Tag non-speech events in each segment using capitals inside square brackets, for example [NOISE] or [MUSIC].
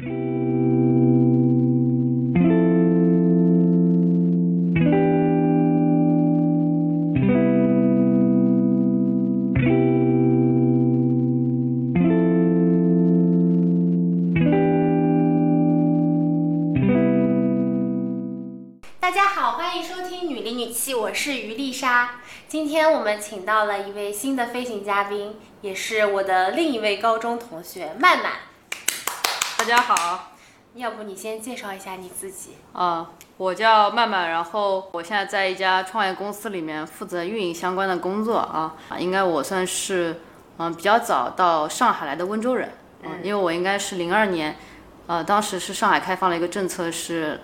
大家好，欢迎收听《女里女气》，我是于丽莎。今天我们请到了一位新的飞行嘉宾，也是我的另一位高中同学曼曼。大家好，要不你先介绍一下你自己？啊、我叫曼曼，然后我现在在一家创业公司里面负责运营相关的工作啊，啊应该我算是嗯、比较早到上海来的温州人，嗯，因为我应该是零二年，呃，当时是上海开放了一个政策是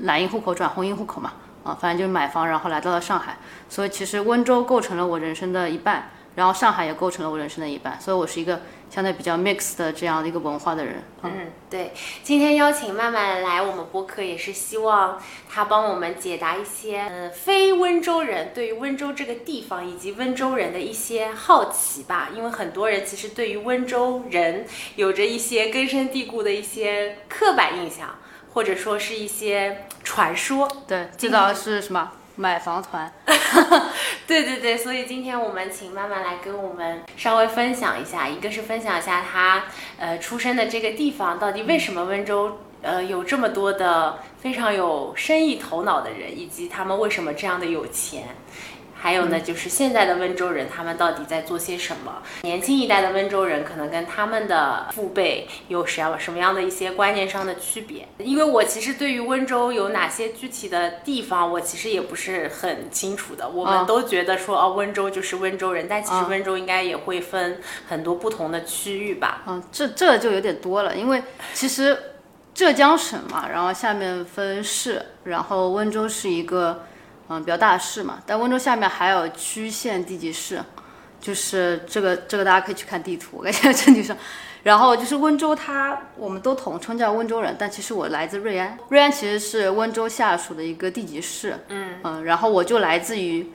蓝印户口转红印户口嘛，啊，反正就是买房，然后来到了上海，所以其实温州构成了我人生的一半，然后上海也构成了我人生的一半，所以我是一个相对比较 mix 的这样的一个文化的人，嗯嗯，对，今天邀请曼曼来我们播客，也是希望她帮我们解答一些呃非温州人对于温州这个地方以及温州人的一些好奇吧。因为很多人其实对于温州人有着一些根深蒂固的一些刻板印象，或者说是一些传说。对，知道是什么买房团。[LAUGHS] 对对对，所以今天我们请曼曼来跟我们稍微分享一下，一个是分享一下她呃出生的这个地方到底为什么温州呃有这么多的非常有生意头脑的人，以及他们为什么这样的有钱。还有呢，就是现在的温州人，他们到底在做些什么？年轻一代的温州人可能跟他们的父辈有什么什么样的一些观念上的区别？因为我其实对于温州有哪些具体的地方，我其实也不是很清楚的。我们哦都觉得说，哦，温州就是温州人，但其实哦温州应该也会分很多不同的区域吧？嗯，这这就有点多了，因为其实浙江省嘛，然后下面分市，然后温州是一个嗯比较大的市嘛，但温州下面还有区县地级市，就是这个这个大家可以去看地图，我感觉这地上。然后就是温州它，我们都统称叫温州人，但其实我来自瑞安，瑞安其实是温州下属的一个地级市，嗯然后我就来自于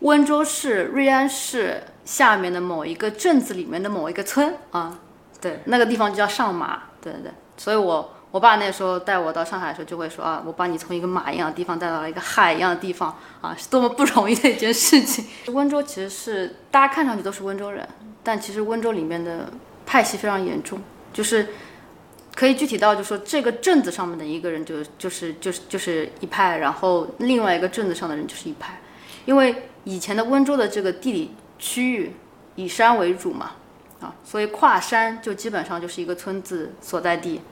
温州市瑞安市下面的某一个镇子里面的某一个村啊，对，那个地方就叫上马，对对对，所以我我爸那时候带我到上海的时候就会说啊，我把你从一个马一样的地方带到了一个海一样的地方啊，是多么不容易的一件事情。[LAUGHS] 温州其实是大家看上去都是温州人，但其实温州里面的派系非常严重，就是可以具体到就说这个镇子上面的一个人就就是就是就是一派，然后另外一个镇子上的人就是一派，因为以前的温州的这个地理区域以山为主嘛，啊，所以跨山就基本上就是一个村子所在地，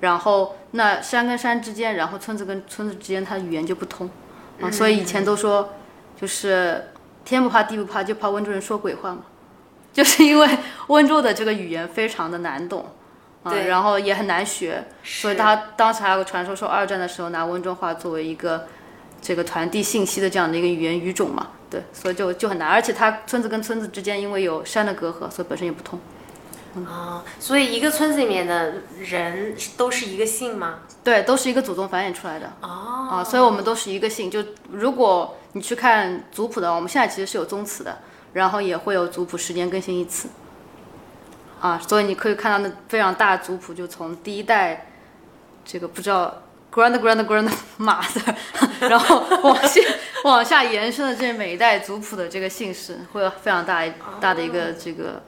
然后那山跟山之间，然后村子跟村子之间，它的语言就不通，啊，所以以前都说就是天不怕地不怕，就怕温州人说鬼话嘛，[LAUGHS] 就是因为温州的这个语言非常的难懂。啊，对。然后也很难学，所以他当时还有个传说说二战的时候拿温州话作为一个这个传递信息的这样的一个语言语种嘛，对，所以就就很难，而且它村子跟村子之间因为有山的隔阂，所以本身也不通。啊、所以一个村子里面的人都是一个姓吗？对，都是一个祖宗繁衍出来的哦，啊，所以我们都是一个姓。就如果你去看族谱的话，我们现在其实是有宗祠的，然后也会有族谱十年更新一次。啊，所以你可以看到那非常大的族谱，就从第一代这个不知道 grand grand grand [LAUGHS] 马的，[LAUGHS] 然后往下往下延伸的这每一代族谱的这个姓氏，会有非常大一大的一个这个，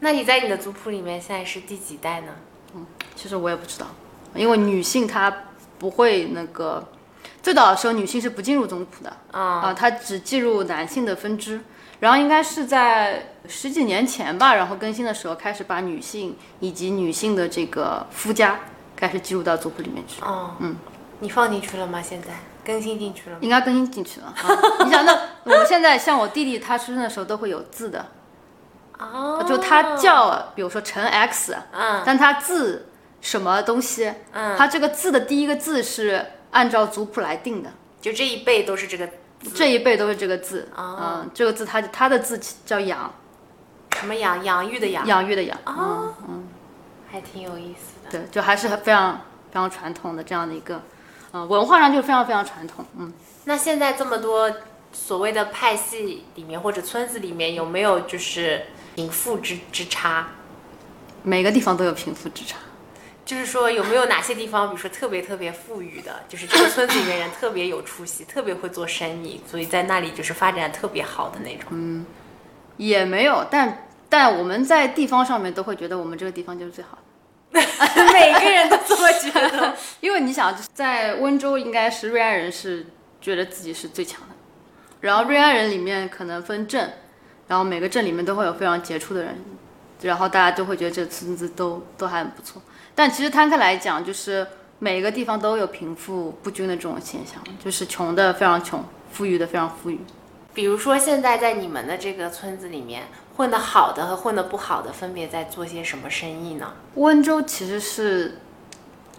那你在你的族谱里面现在是第几代呢？其实我也不知道，因为女性她不会那个，最早的时候女性是不进入宗谱的啊、啊，她只进入男性的分支，然后应该是在十几年前吧，然后更新的时候开始把女性以及女性的这个夫家开始记录到族谱里面去，哦，嗯，你放进去了吗？现在更新进去了吗？应该更新进去了啊。你想，那我们现在像我弟弟他出生的时候都会有字的，哦，就他叫比如说陈 X，嗯。但他字什么东西，嗯，他这个字的第一个字是按照族谱来定的，就这一辈都是这个这一辈都是这个字，哦嗯，这个字他他的字叫养，什么养养育的养，养育的养，哦，还挺有意思的。对，就还是非常非常传统的这样的一个，嗯，文化上就非常非常传统，嗯，那现在这么多所谓的派系里面或者村子里面，有没有就是贫富之之差？每个地方都有贫富之差，就是说有没有哪些地方，比如说特别特别富裕的，就是这个村子里面人特别有出息，特别会做生意，所以在那里就是发展特别好的那种。嗯也没有，但但我们在地方上面都会觉得我们这个地方就是最好的。[LAUGHS] 每个人都这么觉得，[LAUGHS] 因为你想，在温州应该是瑞安人是觉得自己是最强的，然后瑞安人里面可能分镇，然后每个镇里面都会有非常杰出的人，然后大家都会觉得这个村子都都还很不错。但其实摊开来讲，就是每个地方都有贫富不均的这种现象，就是穷的非常穷，富裕的非常富裕。比如说现在在你们的这个村子里面，混得好的和混得不好的分别在做些什么生意呢？温州其实是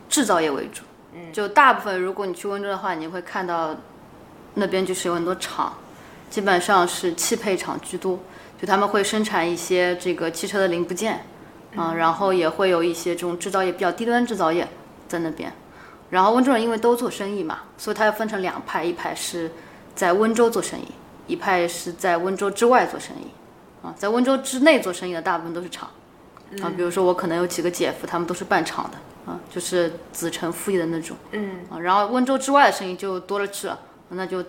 制造业为主，嗯，就大部分如果你去温州的话，你会看到那边就是有很多厂，基本上是汽配厂居多，就他们会生产一些这个汽车的零部件，啊，然后也会有一些这种制造业比较低端制造业在那边。然后温州人因为都做生意嘛，所以他要分成两派，一派是在温州做生意，一派是在温州之外做生意。啊，在温州之内做生意的大部分都是厂，啊，比如说我可能有几个姐夫，他们都是办厂的，啊，就是子承父业的那种，嗯，啊，然后温州之外的生意就多了去了，那就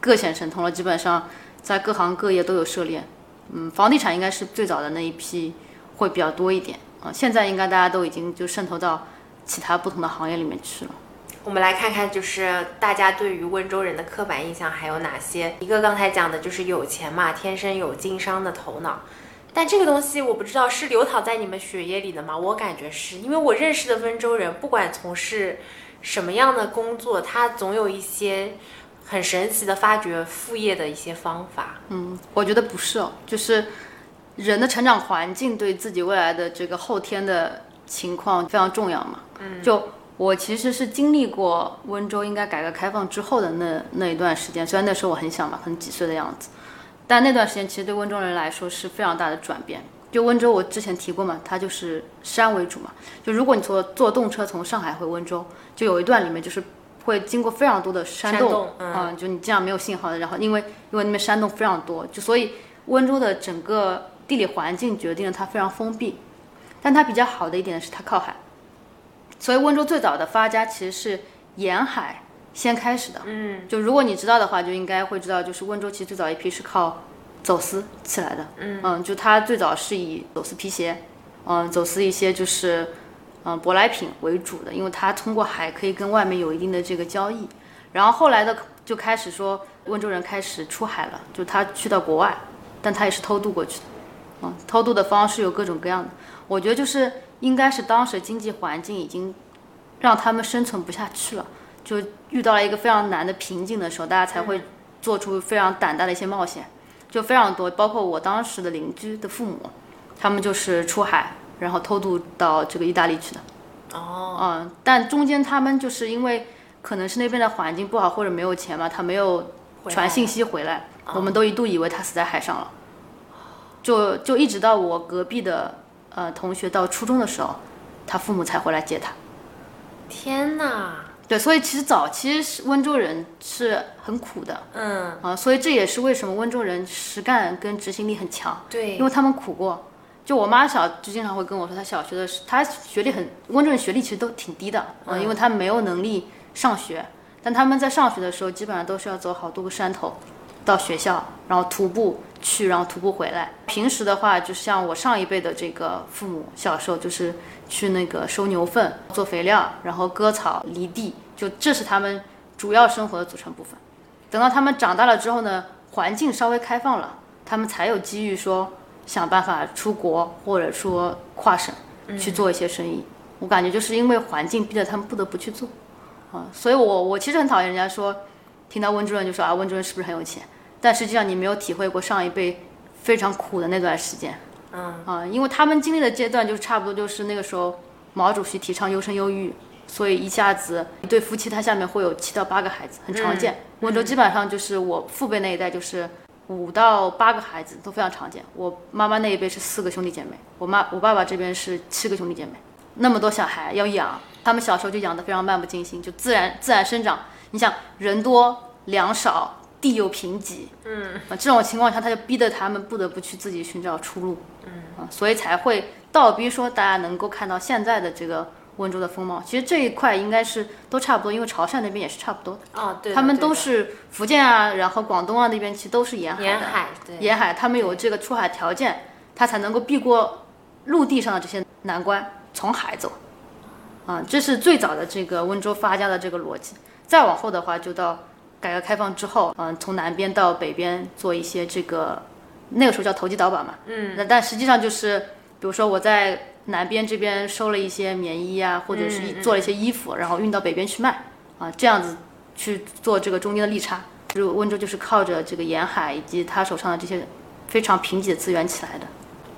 各显神通了，基本上在各行各业都有涉猎，嗯，房地产应该是最早的那一批会比较多一点，啊，现在应该大家都已经就渗透到其他不同的行业里面去了。我们来看看，就是大家对于温州人的刻板印象还有哪些？一个刚才讲的就是有钱嘛，天生有经商的头脑。但这个东西我不知道是流淌在你们血液里的吗？我感觉是因为我认识的温州人，不管从事什么样的工作，他总有一些很神奇的发掘副业的一些方法。嗯，我觉得不是哦，就是人的成长环境对自己未来的这个后天的情况非常重要嘛。嗯，就。我其实是经历过温州应该改革开放之后的那那一段时间，虽然那时候我很小嘛，可能几岁的样子，但那段时间其实对温州人来说是非常大的转变。就温州，我之前提过嘛，它就是山为主嘛。就如果你坐坐动车从上海回温州，就有一段里面就是会经过非常多的山洞，嗯，就你这样没有信号的。然后因为因为那边山洞非常多，就所以温州的整个地理环境决定了它非常封闭。但它比较好的一点是它靠海。所以温州最早的发家其实是沿海先开始的，嗯，就如果你知道的话，就应该会知道，就是温州其实最早一批是靠走私起来的，嗯嗯，就它最早是以走私皮鞋，嗯，走私一些就是嗯舶来品为主的，因为它通过海可以跟外面有一定的这个交易，然后后来的就开始说温州人开始出海了，就他去到国外，但他也是偷渡过去的，嗯，偷渡的方式有各种各样的，我觉得就是。应该是当时经济环境已经让他们生存不下去了，就遇到了一个非常难的瓶颈的时候，大家才会做出非常胆大的一些冒险，就非常多。包括我当时的邻居的父母，他们就是出海，然后偷渡到这个意大利去的。哦，嗯，但中间他们就是因为可能是那边的环境不好或者没有钱嘛，他没有传信息回来，我们都一度以为他死在海上了。就就一直到我隔壁的。呃，同学到初中的时候，他父母才回来接他。天哪！对，所以其实早期是温州人是很苦的。嗯。啊，所以这也是为什么温州人实干跟执行力很强。对。因为他们苦过。就我妈小就经常会跟我说，她小学的时，她学历很，温州人学历其实都挺低的。嗯。因为她没有能力上学，但他们在上学的时候，基本上都是要走好多个山头，到学校，然后徒步。去，然后徒步回来。平时的话，就像我上一辈的这个父母，小时候就是去那个收牛粪、做肥料，然后割草、犁地，就这是他们主要生活的组成部分。等到他们长大了之后呢，环境稍微开放了，他们才有机遇说想办法出国，或者说跨省去做一些生意。我感觉就是因为环境逼得他们不得不去做啊，所以我我其实很讨厌人家说，听到温州人就说啊，温州人是不是很有钱？但实际上你没有体会过上一辈非常苦的那段时间，嗯啊，因为他们经历的阶段就差不多就是那个时候毛主席提倡优生优育，所以一下子一对夫妻他下面会有七到八个孩子，很常见。温州基本上就是我父辈那一代就是五到八个孩子都非常常见。我妈妈那一辈是四个兄弟姐妹，我妈我爸爸这边是七个兄弟姐妹，那么多小孩要养，他们小时候就养得非常漫不经心，就自然自然生长。你想人多粮少。地又贫瘠，嗯啊，这种情况下，他就逼得他们不得不去自己寻找出路，嗯啊，所以才会倒逼说大家能够看到现在的这个温州的风貌。其实这一块应该是都差不多，因为潮汕那边也是差不多的。哦，对，他们都是福建啊，然后广东啊那边其实都是沿海的。沿海，对，沿海，他们有这个出海条件，他才能够避过陆地上的这些难关，从海走。啊，这是最早的这个温州发家的这个逻辑。再往后的话，就到改革开放之后，嗯、从南边到北边做一些这个，那个时候叫投机倒把嘛。嗯。那但实际上就是，比如说我在南边这边收了一些棉衣啊，或者是做了一些衣服，然后运到北边去卖，啊，这样子去做这个中间的利差。就温州就是靠着这个沿海以及他手上的这些非常贫瘠的资源起来的。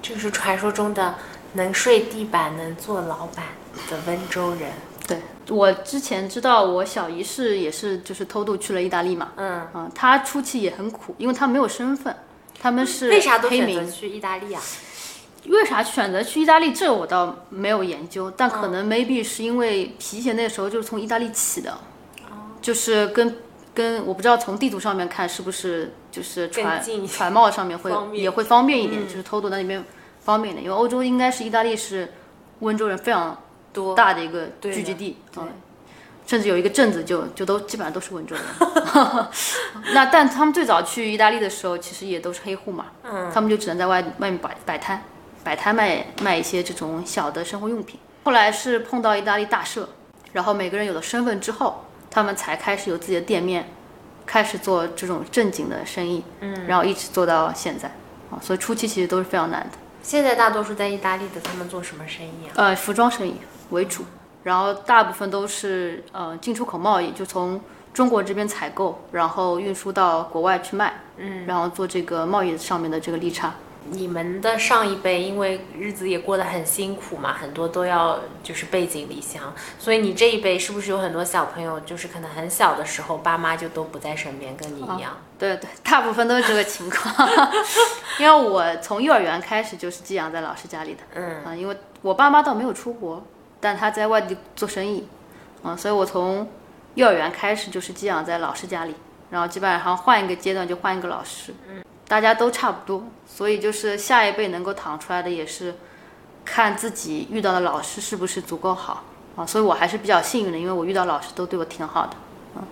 就是传说中的能睡地板、能做老板的温州人。对我之前知道，我小姨是也是就是偷渡去了意大利嘛，嗯，啊，她初期也很苦，因为她没有身份，他们是为啥都。选择去意大利啊？为啥选择去意大利？这我倒没有研究，但可能 maybe 是因为皮鞋那时候就是从意大利起的，就是跟跟我不知道从地图上面看是不是就是船船贸上面 [LAUGHS] 会也会方便一点，就是偷渡那里面方便一点，因为欧洲应该是意大利是温州人非常多大的一个聚集地，嗯，甚至有一个镇子就就都基本上都是温州人。[LAUGHS] [LAUGHS] 那但他们最早去意大利的时候，其实也都是黑户嘛，嗯，他们就只能在外外面摆摆摊，摆摊卖卖一些这种小的生活用品。后来是碰到意大利大赦，然后每个人有了身份之后，他们才开始有自己的店面，开始做这种正经的生意，嗯，然后一直做到现在啊，所以初期其实都是非常难的。现在大多数在意大利的，他们做什么生意啊？呃，服装生意为主，然后大部分都是呃进出口贸易，就从中国这边采购，然后运输到国外去卖，嗯，然后做这个贸易上面的这个利差。你们的上一辈因为日子也过得很辛苦嘛，很多都要就是背井离乡，所以你这一辈是不是有很多小朋友，就是可能很小的时候爸妈就都不在身边，跟你一样？[LAUGHS] 对对，大部分都是这个情况，因为我从幼儿园开始就是寄养在老师家里的，嗯。啊，因为我爸妈倒没有出国，但他在外地做生意，啊，所以我从幼儿园开始就是寄养在老师家里，然后基本上换一个阶段就换一个老师，嗯，大家都差不多，所以就是下一辈能够躺出来的也是看自己遇到的老师是不是足够好啊，所以我还是比较幸运的，因为我遇到老师都对我挺好的。嗯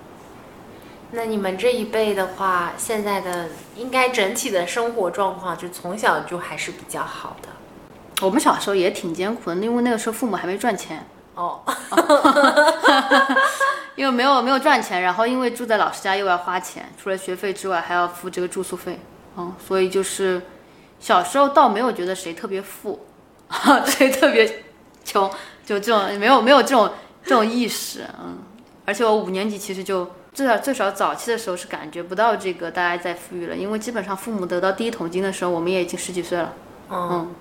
那你们这一辈的话，现在的应该整体的生活状况，就从小就还是比较好的。我们小时候也挺艰苦的，因为那个时候父母还没赚钱，哦，[LAUGHS] 因为没有没有赚钱，然后因为住在老师家又要花钱，除了学费之外还要付这个住宿费，嗯，所以就是小时候倒没有觉得谁特别富 [LAUGHS] [LAUGHS] 谁特别穷，就这种没有没有这种这种意识，嗯，而且我五年级其实就最少最少早期的时候是感觉不到这个大家在富裕了，因为基本上父母得到第一桶金的时候，我们也已经十几岁了。嗯，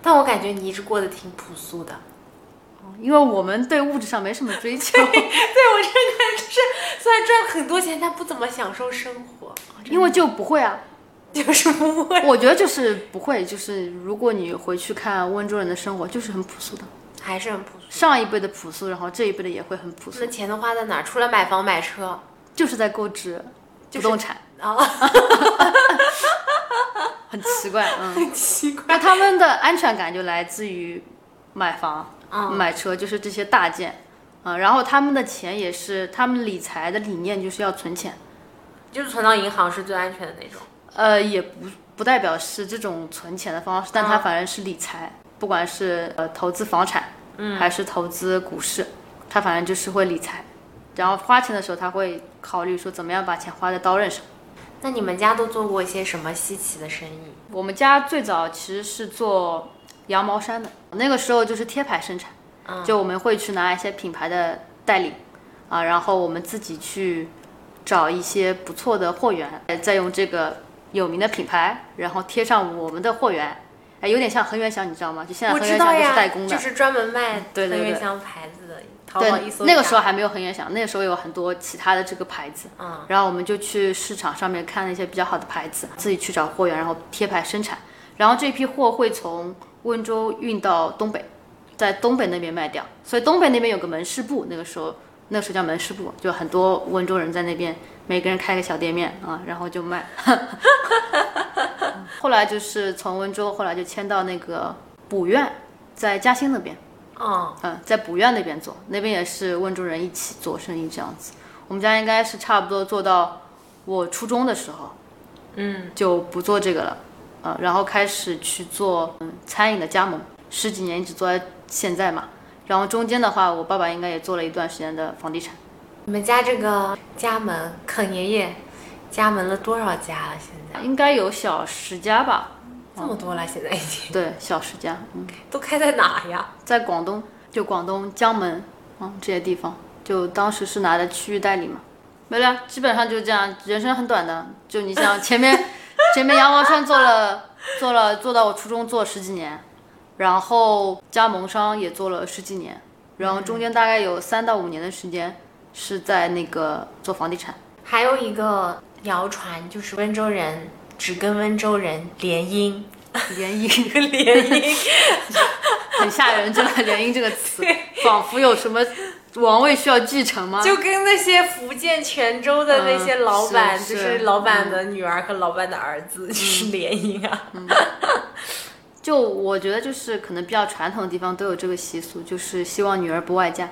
但我感觉你一直过得挺朴素的。[LAUGHS] 因为我们对物质上没什么追求，对我真的就是，虽然赚很多钱，但不怎么享受生活，因为就不会啊。[LAUGHS] 就是不会。我觉得就是不会，就是如果你回去看温州人的生活，就是很朴素的。还是很朴素。上一辈的朴素，然后这一辈的也会很朴素那，钱都花在哪儿？除了买房买车就是在购置不动产，[LAUGHS] 啊，[LAUGHS] 很奇怪，嗯。很奇怪。那他们的安全感就来自于买房、嗯买车，就是这些大件，啊、然后他们的钱也是，他们理财的理念就是要存钱，就是存到银行是最安全的那种。呃，也不不代表是这种存钱的方式，但它反正是理财，不管是呃投资房产，嗯，还是投资股市，他反正就是会理财，然后花钱的时候他会考虑说怎么样把钱花在刀刃上。那你们家都做过一些什么稀奇的生意？我们家最早其实是做羊毛衫的，那个时候就是贴牌生产，就我们会去拿一些品牌的代理，啊，然后我们自己去找一些不错的货源，再用这个有名的品牌，然后贴上我们的货源，哎，有点像恒源祥，你知道吗？就现在恒源祥就是代工的，就是专门卖恒源祥牌子的。淘宝一对那个时候还没有恒源祥，那个时候有很多其他的这个牌子，嗯，然后我们就去市场上面看了一些比较好的牌子，自己去找货源，然后贴牌生产，然后这批货会从温州运到东北，在东北那边卖掉，所以东北那边有个门市部，那个时候那个时候叫门市部，就很多温州人在那边，每个人开个小店面啊，然后就卖。[LAUGHS] 后来就是从温州，后来就迁到那个补院，在嘉兴那边。哦，嗯，在卜院那边做，那边也是温州人一起做生意这样子。我们家应该是差不多做到我初中的时候，嗯，就不做这个了，呃，然后开始去做嗯餐饮的加盟，十几年一直做到现在嘛。然后中间的话，我爸爸应该也做了一段时间的房地产。你们家这个加盟肯爷爷加盟了多少家了？现在应该有小十家吧？这么多了，现在已经对，小十家，嗯，都开在哪呀？在广东，就广东江门，嗯，这些地方，就当时是拿的区域代理嘛。没了，基本上就这样，人生很短的。就你像前面，[LAUGHS] 前面羊毛衫做了，做了，做到我初中做十几年，然后加盟商也做了十几年，然后中间大概有三到五年的时间是在那个做房地产。还有一个谣传，就是温州人只跟温州人联姻，联姻联姻，[LAUGHS] 很吓人，真的“联姻”这个词，仿佛有什么王位需要继承吗？就跟那些福建泉州的那些老板，嗯就是是老板的女儿和老板的儿子，就是联姻啊。[LAUGHS] 就我觉得就是可能比较传统的地方都有这个习俗，就是希望女儿不外嫁。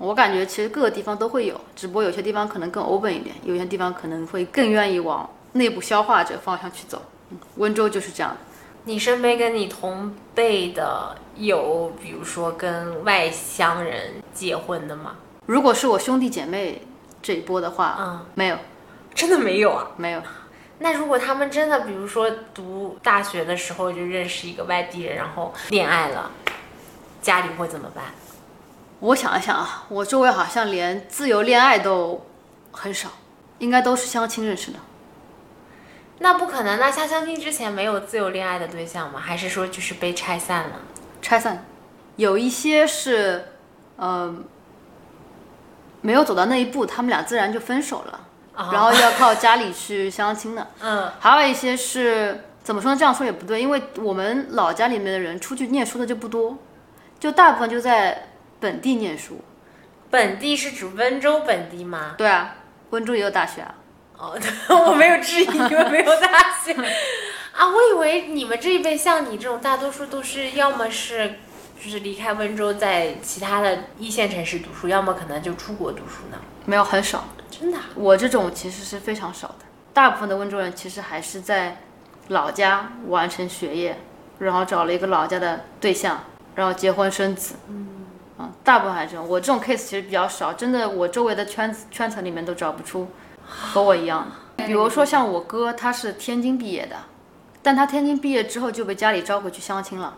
我感觉其实各个地方都会有，只不过有些地方可能更 open 一点，有些地方可能会更愿意往内部消化这个方向去走。嗯温州就是这样的。你身边跟你同辈的有，比如说跟外乡人结婚的吗？如果是我兄弟姐妹这一波的话，嗯，没有，真的没有啊。没有。那如果他们真的，比如说读大学的时候就认识一个外地人，然后恋爱了，家里会怎么办？我想一想啊，我周围好像连自由恋爱都很少，应该都是相亲认识的。那不可能，那下相亲之前没有自由恋爱的对象吗？还是说就是被拆散了？拆散，有一些是，呃，没有走到那一步，他们俩自然就分手了，然后要靠家里去相亲的。嗯，还有一些是怎么说呢？这样说也不对，因为我们老家里面的人出去念书的就不多，就大部分就在本地念书。本地是指温州本地吗？对啊，温州也有大学啊。哦，[LAUGHS] 我没有质疑你们没有大学 [LAUGHS] 啊，我以为你们这一辈像你这种，大多数都是要么是就是离开温州，在其他的一线城市读书，要么可能就出国读书呢。没有很少，真的啊、我这种其实是非常少的。大部分的温州人其实还是在老家完成学业，然后找了一个老家的对象，然后结婚生子。嗯，大部分还是。我这种 case 其实比较少，真的，我周围的圈子圈层里面都找不出和我一样的。比如说像我哥，他是天津毕业的，但他天津毕业之后就被家里招回去相亲了，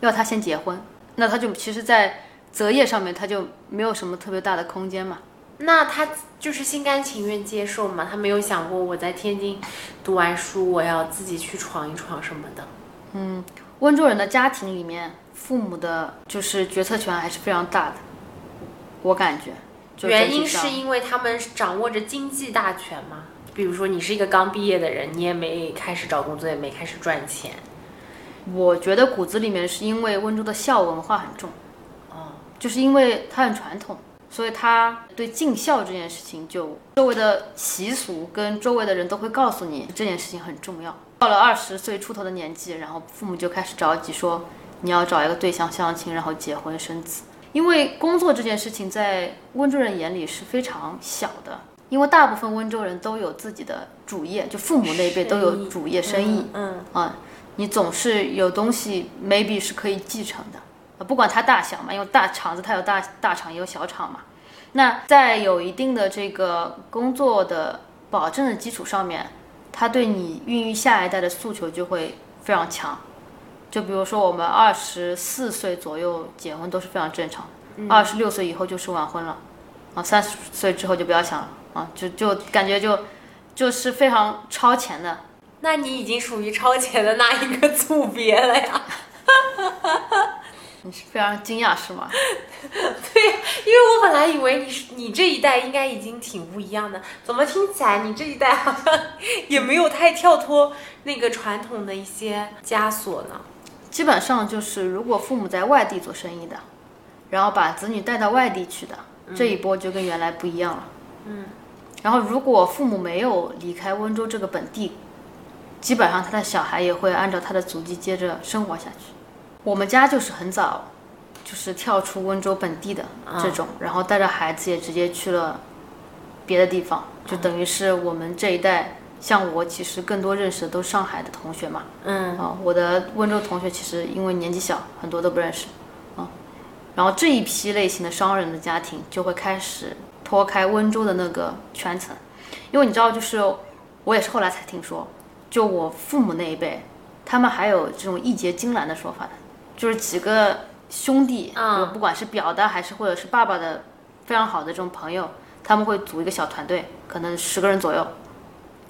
要他先结婚，那他就其实，在择业上面他就没有什么特别大的空间嘛。那他就是心甘情愿接受吗？他没有想过我在天津读完书，我要自己去闯一闯什么的。嗯温州人的家庭里面，父母的就是决策权还是非常大的，我感觉。原因是因为他们掌握着经济大权吗？比如说你是一个刚毕业的人，你也没开始找工作，也没开始赚钱。我觉得骨子里面是因为温州的孝文化很重，哦，就是因为它很传统，所以他对尽孝这件事情，就周围的习俗跟周围的人都会告诉你这件事情很重要。到了二十岁出头的年纪，然后父母就开始着急说你要找一个对象相亲，然后结婚生子。因为工作这件事情在温州人眼里是非常小的，因为大部分温州人都有自己的主业，就父母那一辈都有主业生意。嗯，啊，你总是有东西 maybe 是可以继承的，呃不管它大小嘛，因为大厂子它有大大厂也有小厂嘛。那在有一定的这个工作的保证的基础上面，他对你孕育下一代的诉求就会非常强。就比如说我们二十四岁左右结婚都是非常正常的，二十六岁以后就是晚婚了，啊，三十岁之后就不要想了，啊，就就感觉就就是非常超前的。那你已经属于超前的那一个组别了呀。[LAUGHS] 你是非常惊讶是吗？[LAUGHS] 对，因为我本来以为你是你这一代应该已经挺不一样的，怎么听起来你这一代好像 [LAUGHS] 也没有太跳脱那个传统的一些枷锁呢？基本上就是，如果父母在外地做生意的，然后把子女带到外地去的，这一波就跟原来不一样了。嗯，然后如果父母没有离开温州这个本地，基本上他的小孩也会按照他的足迹接着生活下去。我们家就是很早就是跳出温州本地的这种，然后带着孩子也直接去了别的地方，就等于是我们这一代，像我其实更多认识的都是上海的同学嘛，嗯，啊，我的温州同学其实因为年纪小，很多都不认识，啊，然后这一批类型的商人的家庭就会开始脱开温州的那个圈层，因为你知道，就是我也是后来才听说，就我父母那一辈，他们还有这种义结金兰的说法的，就是几个兄弟，嗯。就不管是表的还是或者是爸爸的非常好的这种朋友，他们会组一个小团队，可能十个人左右，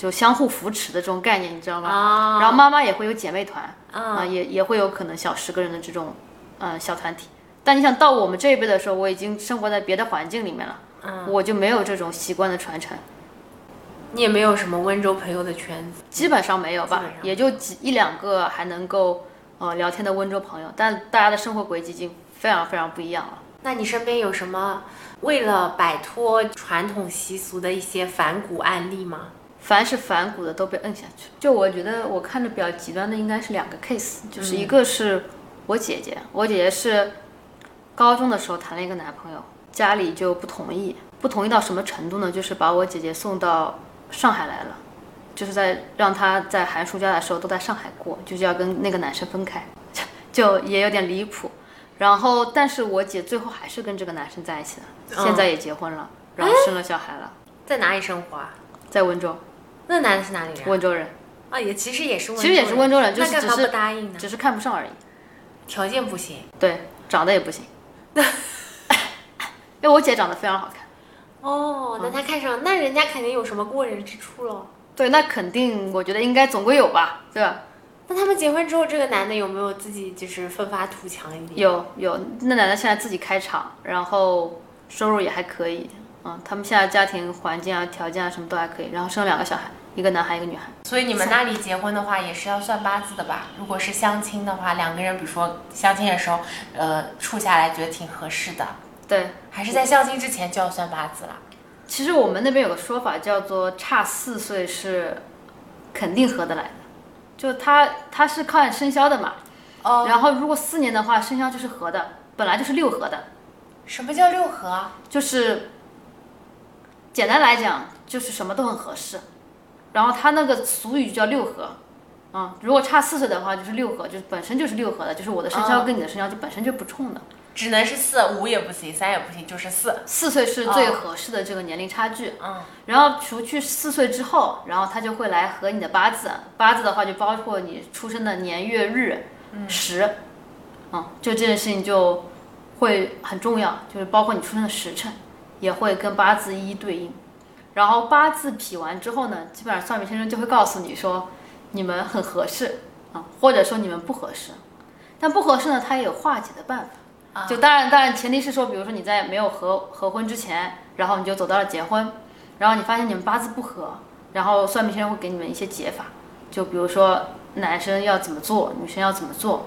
就相互扶持的这种概念，你知道吗？啊，然后妈妈也会有姐妹团啊啊、也也会有可能小十个人的这种呃小团体。但你想到我们这一辈的时候，我已经生活在别的环境里面了，嗯我就没有这种习惯的传承，你也没有什么温州朋友的圈子，基本上没有吧也就几一两个还能够呃聊天的温州朋友，但大家的生活轨迹已经非常非常不一样了。那你身边有什么为了摆脱传统习俗的一些反骨案例吗？凡是反骨的都被摁下去。就我觉得我看着比较极端的应该是两个 case，就是一个是我姐姐，我姐姐是高中的时候谈了一个男朋友，家里就不同意，不同意到什么程度呢？就是把我姐姐送到上海来了，就是在让她在寒暑假的时候都在上海过，就是要跟那个男生分开，[LAUGHS] 就也有点离谱。然后，但是我姐最后还是跟这个男生在一起了，现在也结婚了，然后生了小孩了，在哪里生活啊？在温州，那男的是哪里人？温州人。啊，也其实也是温州其实也是温州人，就是只是不答应呢？只是看不上而已。条件不行。对，长得也不行。因 [LAUGHS] 为我姐长得非常好看。哦，那他看上，那人家肯定有什么过人之处喽。对，那肯定，我觉得应该总归有吧，对吧？那他们结婚之后，这个男的有没有自己就是奋发图强一点？有有，那男的现在自己开厂，然后收入也还可以。嗯，他们现在家庭环境啊、条件啊什么都还可以，然后生了两个小孩，一个男孩，一个女孩。所以你们那里结婚的话，也是要算八字的吧？如果是相亲的话，两个人比如说相亲的时候，呃，处下来觉得挺合适的，对，还是在相亲之前就要算八字了？其实我们那边有个说法叫做差四岁是肯定合得来的，就他他是看生肖的嘛。哦，然后如果四年的话，生肖就是合的，本来就是六合的。什么叫六合啊？就是简单来讲，就是什么都很合适。然后他那个俗语就叫六合，啊、如果差四岁的话就是六合，就是本身就是六合的，就是我的生肖跟你的生肖就本身就不冲的。只能是四，五也不行，三也不行，就是四。四岁是最合适的这个年龄差距。嗯，然后除去四岁之后，然后他就会来合你的八字，八字的话就包括你出生的年月日时，嗯，就这件事情就会很重要，就是包括你出生的时辰，也会跟八字一一对应。然后八字匹完之后呢，基本上算命先生就会告诉你说你们很合适啊，或者说你们不合适。但不合适呢，他也有化解的办法。就当然，当然前提是说，比如说你在没有合合婚之前，然后你就走到了结婚，然后你发现你们八字不合，然后算命先生会给你们一些解法，就比如说男生要怎么做，女生要怎么做，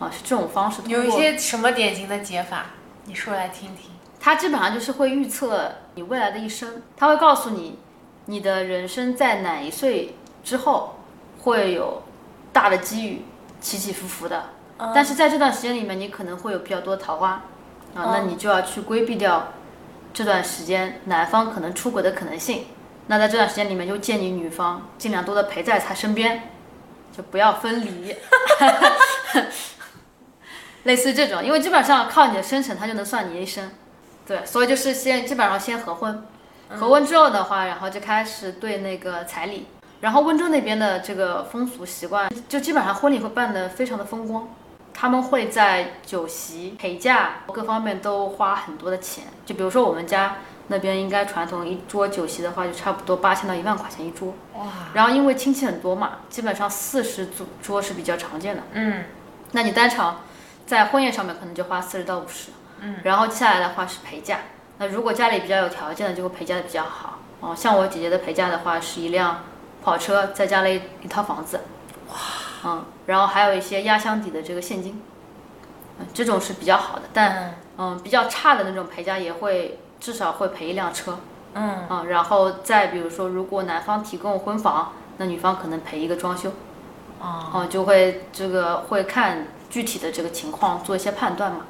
啊，是这种方式。有一些什么典型的解法，你说来听听。它基本上就是会预测你未来的一生，它会告诉你你的人生在哪一岁之后会有大的机遇，起起伏伏的。但是在这段时间里面，你可能会有比较多桃花，啊，那你就要去规避掉这段时间男方可能出轨的可能性。那在这段时间里面，就建议女方尽量多的陪在他身边，就不要分离。[LAUGHS] [LAUGHS] [LAUGHS] 类似于这种，因为基本上靠你的生辰，他就能算你一生。对，所以就是先基本上先合婚，合婚之后的话，然后就开始对那个彩礼。然后温州那边的这个风俗习惯，就基本上婚礼会办得非常的风光，他们会在酒席、陪嫁各方面都花很多的钱。就比如说我们家那边应该传统一桌酒席的话，就差不多八千到一万块钱一桌。哇，然后因为亲戚很多嘛，基本上四十组桌是比较常见的。嗯，那你单场在婚宴上面可能就花四十到五十，嗯，然后接下来的话是陪嫁。那如果家里比较有条件的，就会陪嫁的比较好。哦，像我姐姐的陪嫁的话是一辆跑车，再加了一一套房子，哇，嗯，然后还有一些压箱底的这个现金，嗯，这种是比较好的。但嗯，比较差的那种陪嫁也会至少会赔一辆车，嗯，啊，然后再比如说，如果男方提供婚房，那女方可能赔一个装修，哦，哦，就会这个会看具体的这个情况做一些判断嘛。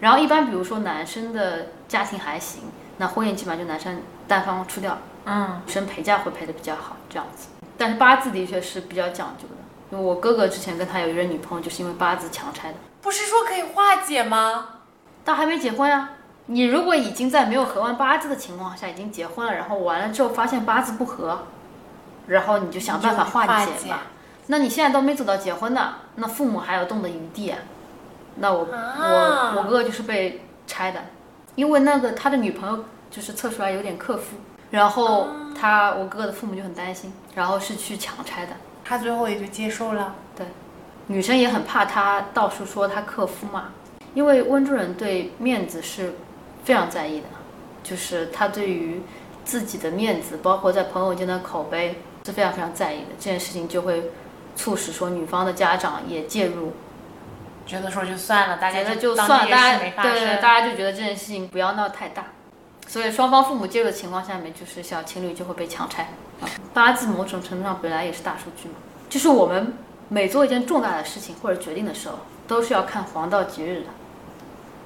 然后一般比如说男生的家庭还行，那婚姻基本上就男生单方出掉，嗯，女生陪嫁会陪的比较好这样子。但是八字的确是比较讲究的，因为我哥哥之前跟他有一任女朋友，就是因为八字强拆的。不是说可以化解吗？但还没结婚呀、你如果已经在没有合完八字的情况下已经结婚了，然后完了之后发现八字不合，然后你就想办法化化解解嘛。那你现在都没走到结婚呢，那父母还有动的余地啊。那我、啊我我哥哥就是被拆的，因为那个他的女朋友就是测出来有点克夫，然后他我哥哥的父母就很担心，然后是去强拆的。他最后也就接受了。对女生也很怕他到处说他克夫嘛，因为温州人对面子是非常在意的，就是他对于自己的面子，包括在朋友间的口碑是非常非常在意的。这件事情就会促使说女方的家长也介入，觉得说就算了，大家觉得就算了大家对对，大家就觉得这件事情不要闹太大，所以双方父母介入的情况下面，就是小情侣就会被强拆。啊，八字某种程度上本来也是大数据嘛，就是我们每做一件重大的事情或者决定的时候，都是要看黄道吉日的。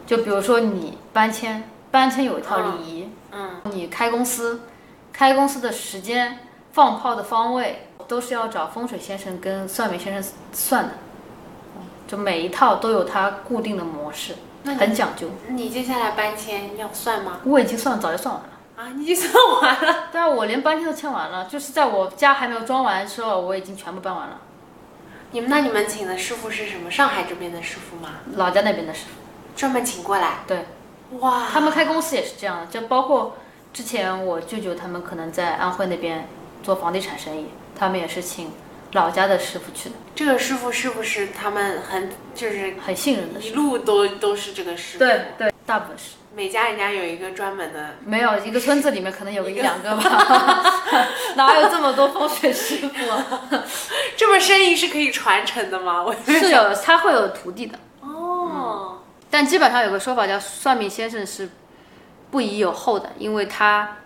就比如说你搬迁，搬迁有一套礼仪，嗯，你开公司，开公司的时间、放炮的方位，都是要找风水先生跟算命先生算的。嗯就每一套都有它固定的模式，那很讲究。你接下来搬迁要算吗？我已经算早就算完了。啊，你已经算完了。对啊，我连搬迁都签完了，就是在我家还没有装完的时候，我已经全部搬完了。你们那你们请的师傅是什么？上海这边的师傅吗？老家那边的师傅，专门请过来？对，哇，他们开公司也是这样的，就包括之前我舅舅他们可能在安徽那边做房地产生意，他们也是请老家的师傅去的，这个师傅是不是他们很就是很信任的一路都都是这个师傅。对，对，大部分是。每家人家有一个专门的。没有一个村子里面可能有个一两个吧，[LAUGHS] 哪有这么多风水师傅啊？[LAUGHS] 这么生意是可以传承的吗？我是有，他会有徒弟的。哦，但基本上有个说法叫算命先生是不宜有后的，因为他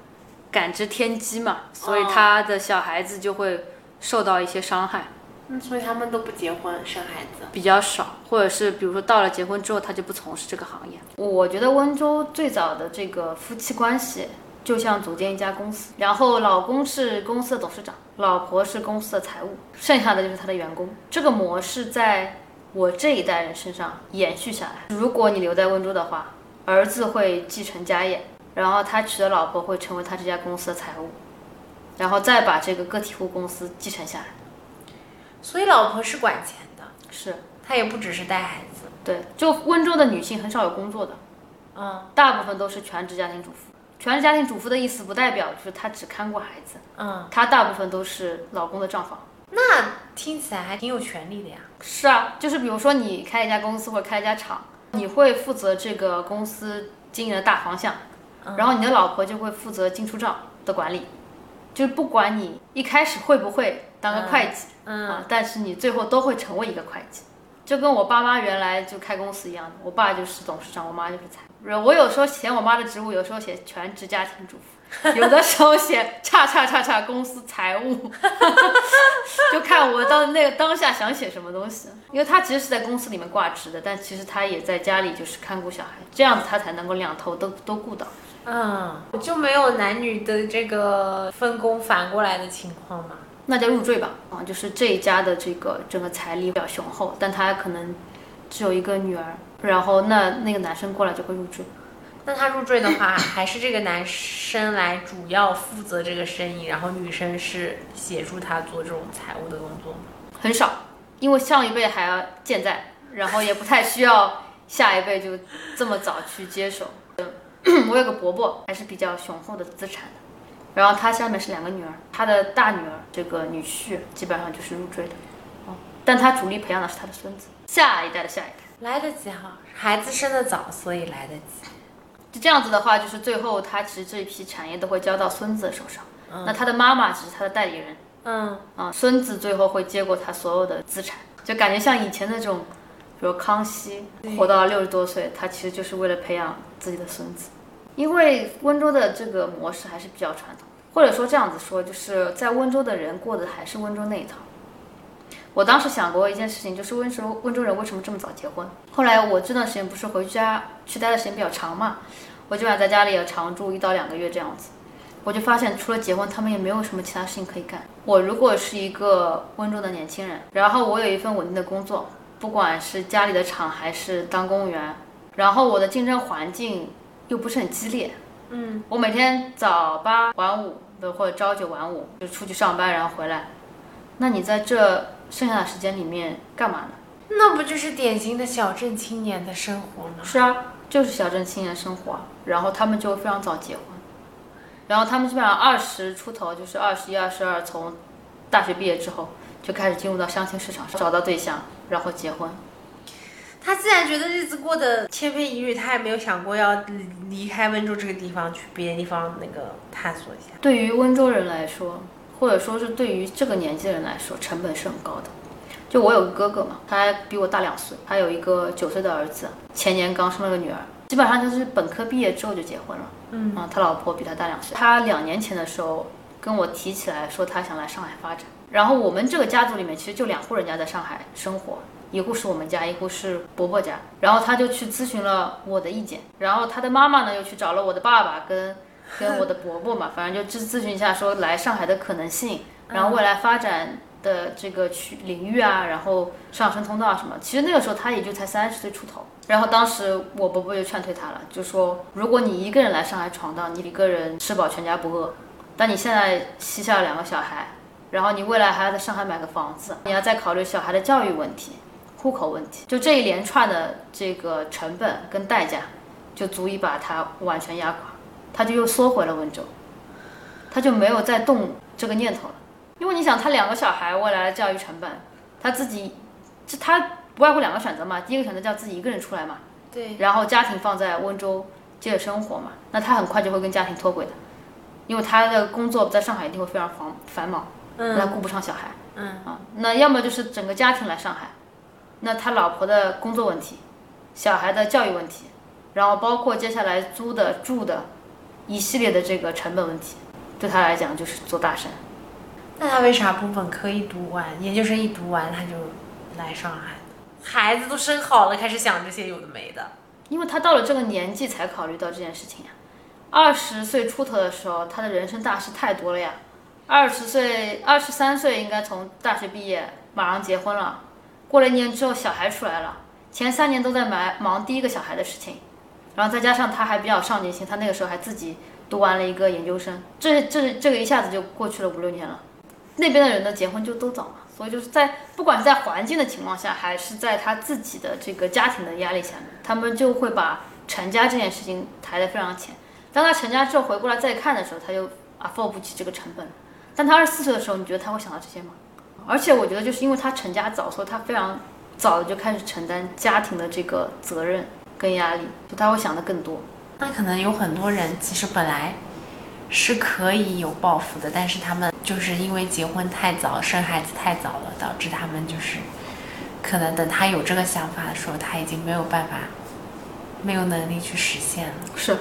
感知天机嘛，所以他的小孩子就会受到一些伤害，嗯，所以他们都不结婚生孩子。比较少，或者是比如说到了结婚之后他就不从事这个行业。我觉得温州最早的这个夫妻关系。就像组建一家公司，然后老公是公司的董事长，老婆是公司的财务，剩下的就是他的员工。这个模式在我这一代人身上延续下来。如果你留在温州的话，儿子会继承家业，然后他娶的老婆会成为他这家公司的财务，然后再把这个个体户公司继承下来。所以老婆是管钱的，是她也不只是带孩子。对，就温州的女性很少有工作的，嗯大部分都是全职家庭主妇。全职家庭主妇的意思不代表就是她只看过孩子，嗯，她大部分都是老公的账房。那听起来还挺有权利的呀。是啊，就是比如说你开一家公司或者开一家厂，你会负责这个公司经营的大方向，然后你的老婆就会负责进出账的管理，就是不管你一开始会不会当个会计，嗯啊，但是你最后都会成为一个会计，就跟我爸妈原来就开公司一样的，我爸就是董事长，我妈就是财务。我有时候写我妈的职务，有时候写全职家庭主妇，有的时候写 [LAUGHS] 叉叉叉叉公司财务，[LAUGHS] 就看我当那个当下想写什么东西。因为他其实是在公司里面挂职的，但其实他也在家里就是看顾小孩，这样子他才能够两头都都顾到。嗯，就没有男女的这个分工反过来的情况嘛？那叫入赘吧，啊，就是这一家的这个整个财力比较雄厚，但他可能只有一个女儿，然后那那个男生过来就会入赘。那他入赘的话，还是这个男生来主要负责这个生意，然后女生是协助他做这种财务的工作吗？很少，因为上一辈还要健在，然后也不太需要下一辈就这么早去接手。[CLEARS THROAT] 我有个伯伯，还是比较雄厚的资产的，然后他下面是两个女儿，他的大女儿这个女婿基本上就是入赘的，哦，但他主力培养的是他的孙子，下一代的下一代。来得及哈，孩子生的早，所以来得及。就这样子的话，就是最后他其实这一批产业都会交到孙子的手上，那他的妈妈只是他的代理人，嗯，啊，孙子最后会接过他所有的资产，就感觉像以前那种，比如康熙活到六十多岁，他其实就是为了培养自己的孙子。因为温州的这个模式还是比较传统，或者说这样子说，就是在温州的人过的还是温州那一套。我当时想过一件事情，就是温州温州人为什么这么早结婚？后来我这段时间不是回家去待的时间比较长嘛，我基本上在家里也常住一到两个月这样子，我就发现除了结婚，他们也没有什么其他事情可以干。我如果是一个温州的年轻人，然后我有一份稳定的工作，不管是家里的厂还是当公务员，然后我的竞争环境又不是很激烈，嗯，我每天早八晚五的或者朝九晚五就出去上班，然后回来，那你在这剩下的时间里面干嘛呢？那不就是典型的小镇青年的生活吗？是啊，就是小镇青年生活，然后他们就非常早结婚，然后他们基本上二十出头，就是二十一、二十二，从大学毕业之后就开始进入到相亲市场，找到对象，然后结婚。他自然觉得日子过得千篇一律，他也没有想过要离离开温州这个地方去别的地方那个探索一下。对于温州人来说，或者说是对于这个年纪的人来说，成本是很高的。就我有个哥哥嘛，他比我大两岁，他有一个九岁的儿子，前年刚生了个女儿，基本上就是本科毕业之后就结婚了。嗯啊，他老婆比他大两岁。他两年前的时候跟我提起来说他想来上海发展，然后我们这个家族里面其实就两户人家在上海生活，一户是我们家，一户是伯伯家。然后他就去咨询了我的意见，然后他的妈妈呢又去找了我的爸爸跟跟我的伯伯嘛，反正就咨咨询一下说来上海的可能性，然后未来发展的这个区领域啊，然后上升通道啊什么。其实那个时候他也就才三十岁出头。然后当时我伯伯就劝退他了，就说如果你一个人来上海闯荡，你一个人吃饱全家不饿，但你现在膝下有两个小孩，然后你未来还要在上海买个房子，你要再考虑小孩的教育问题、户口问题，就这一连串的这个成本跟代价，就足以把他完全压垮，他就又缩回了温州，他就没有再动这个念头了，因为你想他两个小孩未来的教育成本，他自己，这他不外乎两个选择嘛，第一个选择叫自己一个人出来嘛。对，然后家庭放在温州接着生活嘛，那他很快就会跟家庭脱轨的，因为他的工作在上海一定会非常繁繁忙，那他顾不上小孩，嗯。啊，那要么就是整个家庭来上海，那他老婆的工作问题，小孩的教育问题，然后包括接下来租的住的一系列的这个成本问题，对他来讲就是座大山。那他为啥不本科一读完，研究生一读完他就来上海？孩子都生好了，开始想这些有的没的。因为他到了这个年纪才考虑到这件事情呀。二十岁出头的时候，他的人生大事太多了呀。二十岁、二十三岁应该从大学毕业，马上结婚了。过了一年之后，小孩出来了，前三年都在忙忙第一个小孩的事情，然后再加上他还比较上进心，他那个时候还自己读完了一个研究生，这这这个一下子就过去了五六年了。那边的人的结婚就都早嘛，所以就是在不管是在环境的情况下，还是在他自己的这个家庭的压力下面，他们就会把成家这件事情抬得非常前。当他成家之后回过来再看的时候，他就啊付不起这个成本。但他二十四岁的时候，你觉得他会想到这些吗？而且我觉得就是因为他成家早，所以他非常早的就开始承担家庭的这个责任跟压力，就他会想的更多。那可能有很多人其实本来是可以有抱负的，但是他们就是因为结婚太早、生孩子太早了，导致他们就是可能等他有这个想法的时候，他已经没有办法、没有能力去实现了。是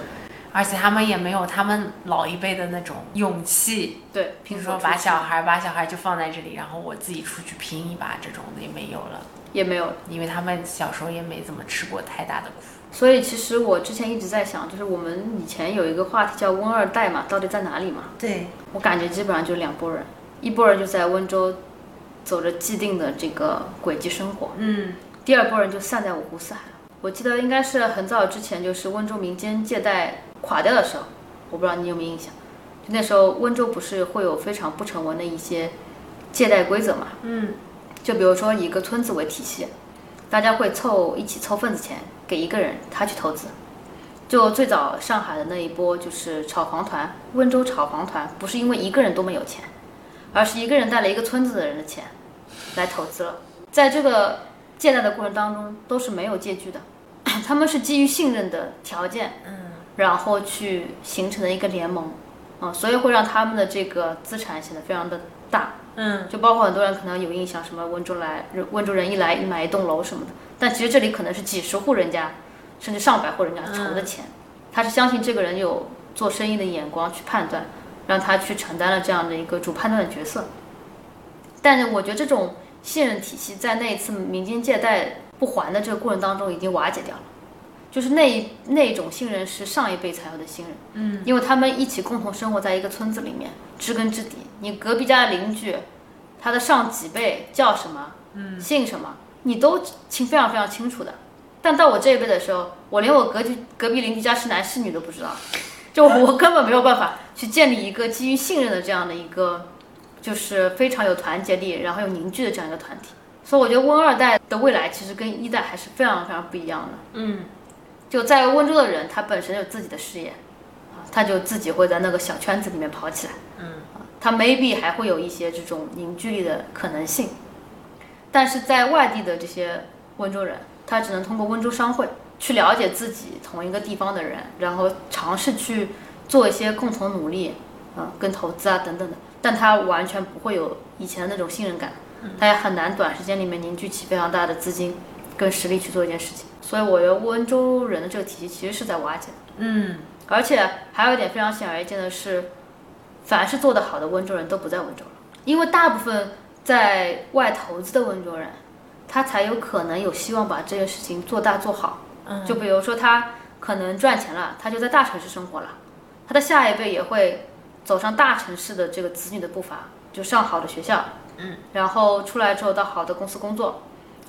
而且他们也没有他们老一辈的那种勇气，对，比如说把小孩把小孩就放在这里，然后我自己出去拼一把这种的也没有了，也没有因为他们小时候也没怎么吃过太大的苦。所以其实我之前一直在想，就是我们以前有一个话题叫“温二代”嘛，到底在哪里嘛？对，我感觉基本上就两拨人，一拨人就在温州走着既定的这个轨迹生活，嗯，第二拨人就散在五湖四海了。我记得应该是很早之前，就是温州民间借贷垮掉的时候，我不知道你有没有印象？就那时候温州不是会有非常不成文的一些借贷规则嘛？嗯，就比如说以一个村子为体系，大家会凑一起凑份子钱给一个人，他去投资。就最早上海的那一波就是炒房团，温州炒房团不是因为一个人多么有钱，而是一个人带了一个村子的人的钱来投资了。在这个借贷的过程当中都是没有借据的，他们是基于信任的条件，嗯，然后去形成的一个联盟，啊、所以会让他们的这个资产显得非常的大，嗯，就包括很多人可能有印象，什么温州来温州人一来一买一栋楼什么的，但其实这里可能是几十户人家，甚至上百户人家筹的。钱，他是相信这个人有做生意的眼光去判断，让他去承担了这样的一个主判断的角色。但是我觉得这种信任体系在那一次民间借贷不还的这个过程当中已经瓦解掉了。就是那一那种信任是上一辈才有的信任，嗯，因为他们一起共同生活在一个村子里面，知根知底。你隔壁家的邻居，他的上几辈叫什么，嗯，姓什么，你都清非常非常清楚的。但到我这一辈的时候，我连我隔壁隔壁邻居家是男是女都不知道，就我根本没有办法去建立一个基于信任的这样的一个，就是非常有团结力，然后有凝聚的这样一个团体。所以我觉得温二代的未来其实跟一代还是非常非常不一样的，嗯。就在温州的人，他本身有自己的事业，啊，他就自己会在那个小圈子里面跑起来，嗯，他 maybe 还会有一些这种凝聚力的可能性，但是在外地的这些温州人，他只能通过温州商会去了解自己同一个地方的人，然后尝试去做一些共同努力，啊，跟投资啊等等的，但他完全不会有以前的那种信任感，他也很难短时间里面凝聚起非常大的资金跟实力去做一件事情。所以我觉得温州人的这个体系其实是在瓦解，嗯，而且还有一点非常显而易见的是，凡是做得好的温州人都不在温州了，因为大部分在外投资的温州人，他才有可能有希望把这件事情做大做好。嗯，就比如说他可能赚钱了，他就在大城市生活了，他的下一辈也会走上大城市的这个子女的步伐，就上好的学校，嗯，然后出来之后到好的公司工作。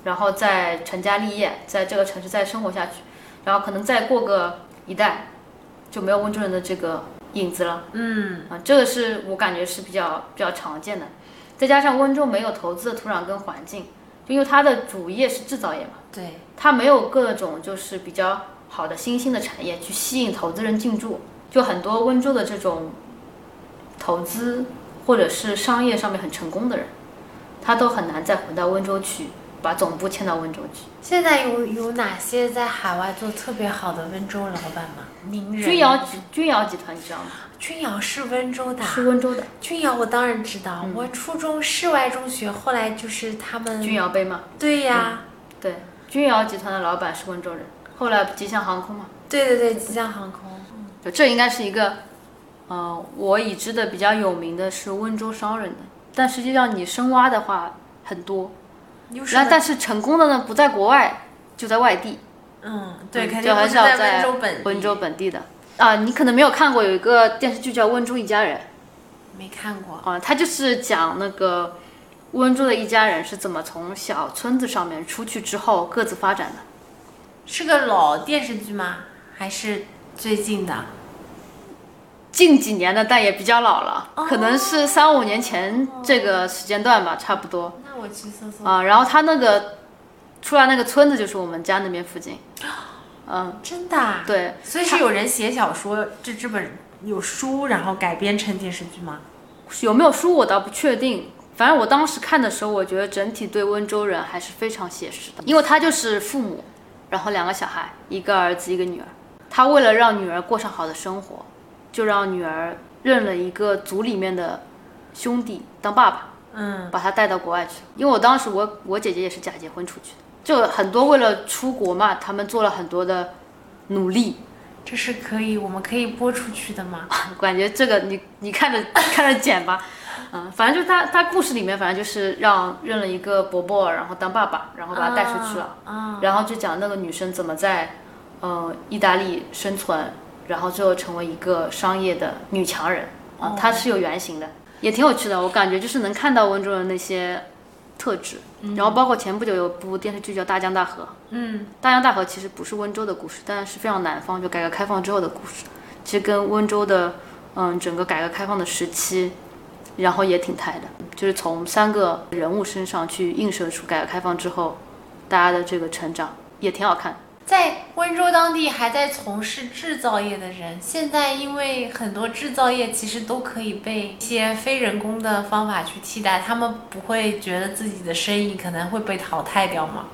然后再成家立业，在这个城市再生活下去，然后可能再过个一代，就没有温州人的这个影子了。嗯，啊，这个是我感觉是比较比较常见的。再加上温州没有投资的土壤跟环境，就因为它的主业是制造业嘛，对，它没有各种就是比较好的新兴的产业去吸引投资人进驻，就很多温州的这种投资或者是商业上面很成功的人，他都很难再回到温州去。把总部迁到温州去。现在有有哪些在海外做特别好的温州老板吗？名人。君瑶集君瑶集团你知道吗？君瑶是温州的。是温州的。君瑶我当然知道，我初中市外中学，后来就是他们。君瑶杯吗？对呀。对，君瑶集团的老板是温州人，后来吉祥航空嘛。对对对，吉祥航空。就这应该是一个，呃，我已知的比较有名的是温州商人的，但实际上你深挖的话很多。然后，但是成功的呢，不在国外，就在外地。嗯，对，肯定还是要在温州本地的。啊，你可能没有看过有一个电视剧叫《温州一家人》，没看过。啊，他就是讲那个温州的一家人是怎么从小村子上面出去之后各自发展的。是个老电视剧吗？还是最近的？近几年的，但也比较老了，可能是三五年前这个时间段吧，差不多。那我去搜搜啊。然后他那个出来那个村子就是我们家那边附近。嗯，真的？对。所以是有人写小说，这这本有书，然后改编成电视剧吗？有没有书我倒不确定。反正我当时看的时候，我觉得整体对温州人还是非常写实的，因为他就是父母，然后两个小孩，一个儿子一个女儿，他为了让女儿过上好的生活。就让女儿认了一个族里面的兄弟当爸爸，嗯，把他带到国外去。因为我当时我我姐姐也是假结婚出去的，就很多为了出国嘛，他们做了很多的努力。这是可以我们可以播出去的吗？[LAUGHS] 感觉这个你你看着 [LAUGHS] 看着剪吧，嗯，反正就他他故事里面反正就是让认了一个伯伯，然后当爸爸，然后把他带出去了，然后就讲那个女生怎么在嗯意大利生存。然后最后成为一个商业的女强人啊，她是有原型的，也挺有趣的。我感觉就是能看到温州的那些特质。然后包括前不久有部电视剧叫《大江大河》，嗯，《大江大河》其实不是温州的故事，但是非常南方，就改革开放之后的故事。其实跟温州的嗯整个改革开放的时期，然后也挺泰的，就是从三个人物身上去映射出改革开放之后大家的这个成长，也挺好看。在温州当地还在从事制造业的人，现在因为很多制造业其实都可以被一些非人工的方法去替代，他们不会觉得自己的生意可能会被淘汰掉吗？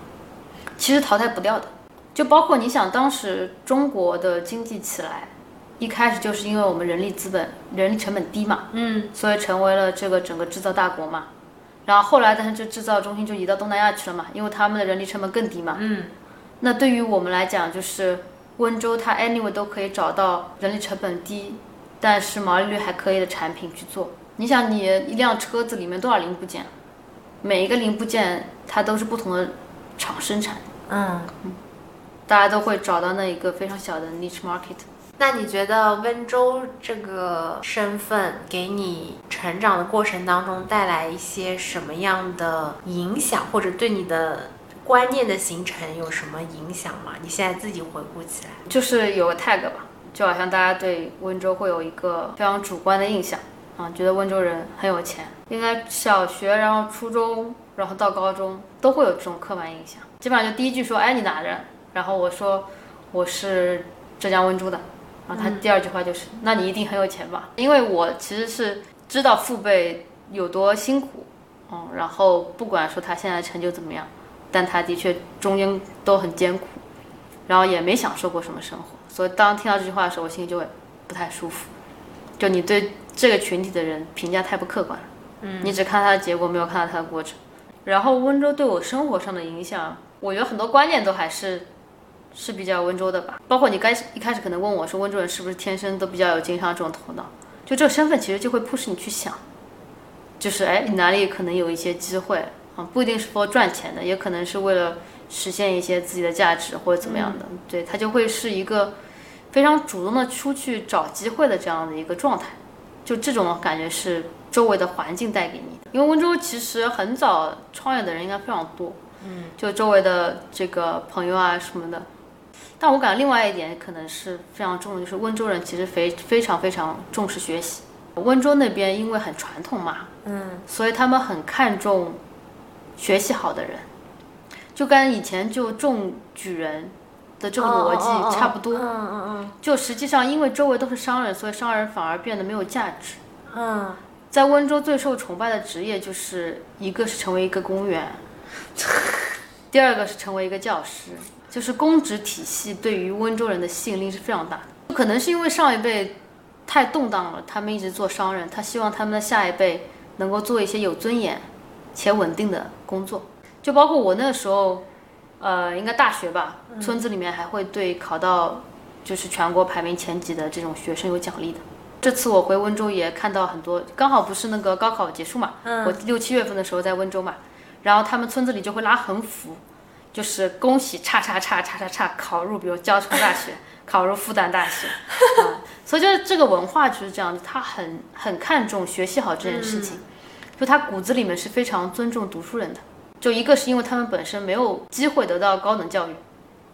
其实淘汰不掉的，就包括你想当时中国的经济起来，一开始就是因为我们人力资本、人力成本低嘛，嗯，所以成为了这个整个制造大国嘛。然后后来，但是这制造中心就移到东南亚去了嘛，因为他们的人力成本更低嘛，嗯。那对于我们来讲，就是温州它 anyway 都可以找到人力成本低，但是毛利率还可以的产品去做。你想，你一辆车子里面多少零部件？每一个零部件它都是不同的厂生产，嗯，大家都会找到那一个非常小的 niche market。那你觉得温州这个身份给你成长的过程当中带来一些什么样的影响，或者对你的观念的形成有什么影响吗？你现在自己回顾起来，就是有个 tag 吧，就好像大家对温州会有一个非常主观的印象啊，觉得温州人很有钱。应该小学，然后初中，然后到高中都会有这种刻板印象。基本上就第一句说，哎，你哪人？然后我说我是浙江温州的。然后他第二句话就是，那你一定很有钱吧？因为我其实是知道父辈有多辛苦，嗯，然后不管说他现在成就怎么样，但他的确中间都很艰苦，然后也没享受过什么生活。所以当听到这句话的时候，我心里就会不太舒服。就你对这个群体的人评价太不客观了，嗯，你只看他的结果，没有看到他的过程。然后温州对我生活上的影响，我觉得很多观念都还是。是比较温州的吧，包括你该一开始可能问我说温州人是不是天生都比较有经商这种头脑，就这个身份其实就会迫使你去想，就是哎你哪里可能有一些机会啊，不一定是 for 赚钱的，也可能是为了实现一些自己的价值或者怎么样的，对他就会是一个非常主动的出去找机会的这样的一个状态，就这种感觉是周围的环境带给你的，因为温州其实很早创业的人应该非常多，嗯，就周围的这个朋友啊什么的。但我感觉另外一点可能是非常重的，就是温州人其实非非常非常重视学习。温州那边因为很传统嘛，嗯，所以他们很看重学习好的人，就跟以前就中举人的这个逻辑差不多。嗯嗯嗯。就实际上因为周围都是商人，所以商人反而变得没有价值。嗯。在温州最受崇拜的职业就是一个是成为一个公务员，[LAUGHS] 第二个是成为一个教师。就是公职体系对于温州人的吸引力是非常大的，可能是因为上一辈太动荡了，他们一直做商人，他希望他们的下一辈能够做一些有尊严且稳定的工作。就包括我那时候，呃，应该大学吧，村子里面还会对考到就是全国排名前几的这种学生有奖励的。这次我回温州也看到很多，刚好不是那个高考结束嘛，我六七月份的时候在温州嘛，然后他们村子里就会拉横幅。就是恭喜叉叉叉叉叉叉考入，比如交通大学，[LAUGHS] 考入复旦大学，啊，所以就是这个文化就是这样子，他很很看重学习好这件事情，就他骨子里面是非常尊重读书人的。就一个是因为他们本身没有机会得到高等教育，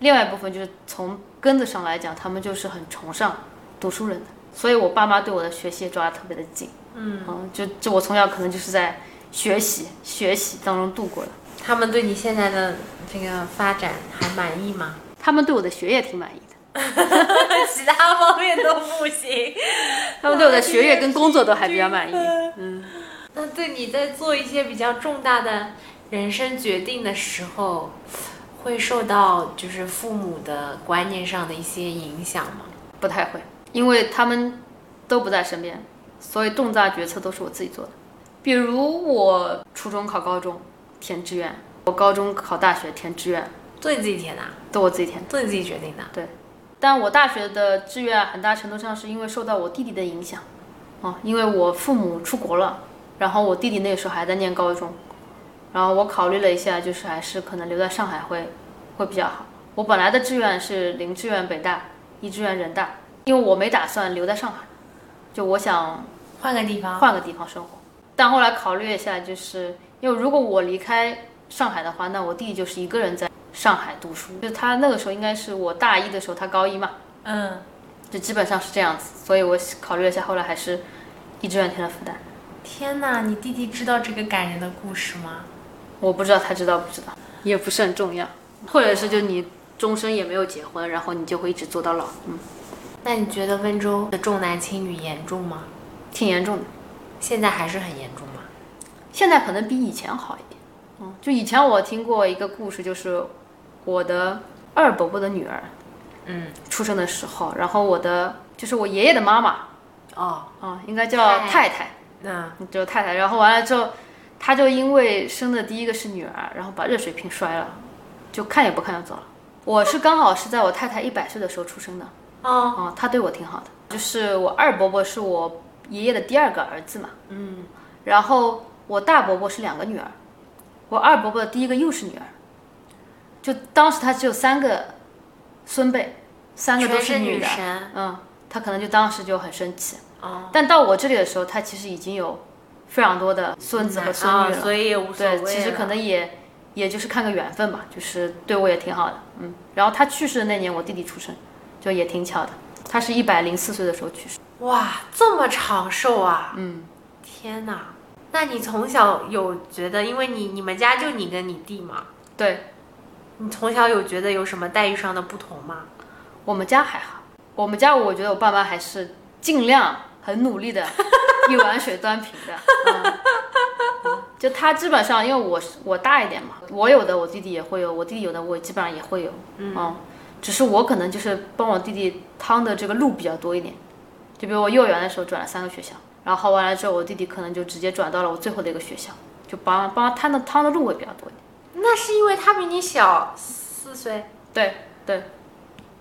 另外一部分就是从根子上来讲，他们就是很崇尚读书人的。所以我爸妈对我的学习抓得特别的紧，嗯，就就我从小可能就是在学习学习当中度过的。他们对你现在的这个发展还满意吗？他们对我的学业挺满意的，[LAUGHS] 其他方面都不行。他们对我的学业跟工作都还比较满意。嗯，那对你在做一些比较重大的人生决定的时候，会受到就是父母的观念上的一些影响吗？不太会，因为他们都不在身边，所以重大决策都是我自己做的。比如我初中考高中。填志愿，我高中考大学填志愿，都你自己填的？都我自己填，都你自己决定的。对，但我大学的志愿很大程度上是因为受到我弟弟的影响，啊，因为我父母出国了，然后我弟弟那个时候还在念高中，然后我考虑了一下，就是还是可能留在上海会会比较好。我本来的志愿是零志愿北大，一志愿人大，因为我没打算留在上海，就我想换个地方，换个地方生活。但后来考虑一下，就是。因为如果我离开上海的话，那我弟弟就是一个人在上海读书。就他那个时候应该是我大一的时候，他高一嘛。嗯。就基本上是这样子，所以我考虑了一下，后来还是一志愿填了复旦。天哪，你弟弟知道这个感人的故事吗？我不知道他知道不知道，也不是很重要。或者是就你终身也没有结婚，然后你就会一直做到老。嗯。那你觉得温州的重男轻女严重吗？挺严重的。现在还是很严重吗。现在可能比以前好一点，嗯，就以前我听过一个故事，就是我的二伯伯的女儿，嗯，出生的时候，然后我的就是我爷爷的妈妈，哦，啊，应该叫太太，嗯，就太太，然后完了之后，他就因为生的第一个是女儿，然后把热水瓶摔了，就看也不看就走了。我是刚好是在我太太一百岁的时候出生的，哦，啊，她对我挺好的，就是我二伯伯是我爷爷的第二个儿子嘛，嗯，然后。我大伯伯是两个女儿，我二伯伯的第一个又是女儿，就当时他只有三个孙辈，三个都是女的，生。嗯，他可能就当时就很生气。哦，但到我这里的时候，他其实已经有非常多的孙子和孙女了，啊所以也无所谓对，其实可能也也就是看个缘分吧，就是对我也挺好的，嗯。然后他去世的那年，我弟弟出生，就也挺巧的。他是一百零四岁的时候去世。哇，这么长寿啊！嗯，天哪！那你从小有觉得，因为你你们家就你跟你弟嘛，对你从小有觉得有什么待遇上的不同吗？我们家还好，我们家我觉得我爸妈还是尽量很努力的，一碗水端平的。嗯嗯就他基本上，因为我是我大一点嘛，我有的我弟弟也会有，我弟弟有的我基本上也会有。嗯，只是我可能就是帮我弟弟趟的这个路比较多一点。就比如我幼儿园的时候转了三个学校，然后考完了之后，我弟弟可能就直接转到了我最后的一个学校，就帮帮他趟的趟的路会比较多一点。那是因为他比你小四岁，对对，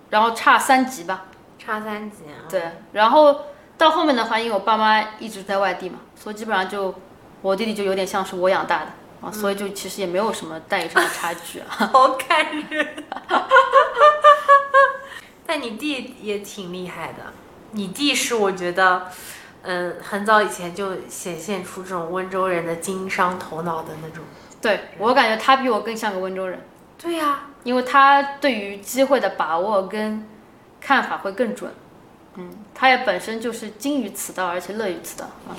然后差三级吧。差三级啊。对，然后到后面的话，因为我爸妈一直在外地嘛，所以基本上就我弟弟就有点像是我养大的啊，所以就其实也没有什么待遇上的差距 [LAUGHS] 啊。好感人。但你弟也挺厉害的，你弟是我觉得，嗯，很早以前就显现出这种温州人的经商头脑的那种。对我感觉他比我更像个温州人，对呀、因为他对于机会的把握跟看法会更准。嗯，他也本身就是精于此道，而且乐于此道啊。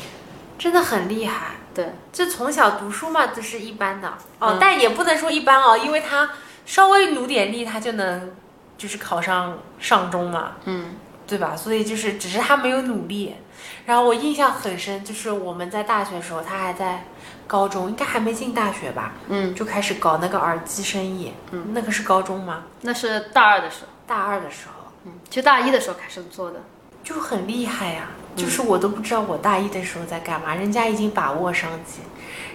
真的很厉害。对，这从小读书嘛，这是一般的哦，嗯但也不能说一般哦，因为他稍微努点力，他就能就是考上上中嘛，嗯，对吧？所以就是只是他没有努力。然后我印象很深，就是我们在大学的时候，他还在高中，应该还没进大学吧，嗯，就开始搞那个耳机生意，嗯，那个是高中吗？那是大二的时候，大二的时候嗯，其实大一的时候开始做的。就很厉害呀、就是我都不知道我大一的时候在干嘛，人家已经把握商机，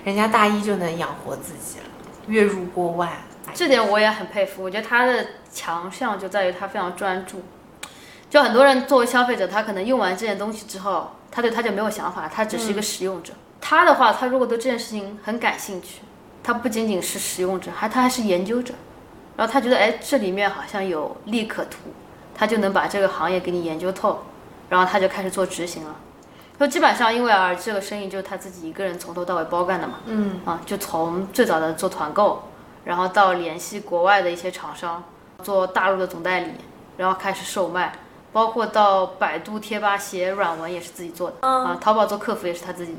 人家大一就能养活自己了，月入过万。这点我也很佩服，我觉得他的强项就在于他非常专注。就很多人作为消费者，他可能用完这件东西之后，他对他就没有想法，他只是一个使用者。他的话，他如果对这件事情很感兴趣，他不仅仅是使用者，还他还是研究者。然后他觉得，哎，这里面好像有利可图，他就能把这个行业给你研究透，然后他就开始做执行了。就基本上，因为啊这个生意就是他自己一个人从头到尾包干的嘛，嗯，啊，就从最早的做团购，然后到联系国外的一些厂商，做大陆的总代理，然后开始售卖，包括到百度贴吧写软文也是自己做的，啊，淘宝做客服也是他自己，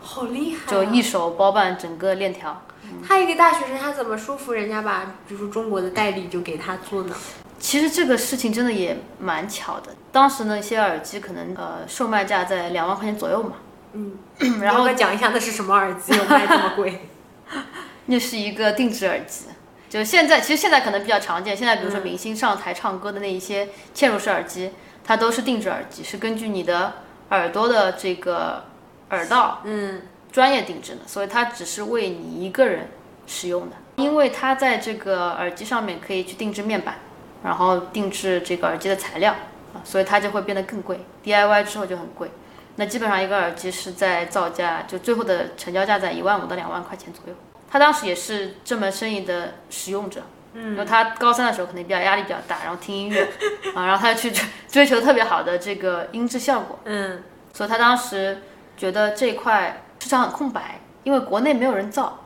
好厉害、啊！就一手包办整个链条。他一个大学生，他怎么说服人家把，比如说中国的代理就给他做呢？其实这个事情真的也蛮巧的，当时呢一些耳机可能呃售卖价在两万块钱左右嘛，嗯，[CLEARS THROAT] 然后要不要讲一下那是什么耳机，有卖这么贵？[LAUGHS] 那是一个定制耳机，就现在其实现在可能比较常见。现在比如说明星上台唱歌的那一些嵌入式耳机，它都是定制耳机，是根据你的耳朵的这个耳道嗯，专业定制的，所以它只是为你一个人使用的。因为它在这个耳机上面可以去定制面板，然后定制这个耳机的材料啊，所以它就会变得更贵。DIY 之后就很贵。那基本上一个耳机是在造价，就最后的成交价在一万五到两万块钱左右。他当时也是这门生意的使用者，嗯，然后他高三的时候可能比较压力比较大，然后听音乐 [LAUGHS] 啊，然后他就去追追求特别好的这个音质效果，嗯，所以他当时觉得这块市场很空白，因为国内没有人造，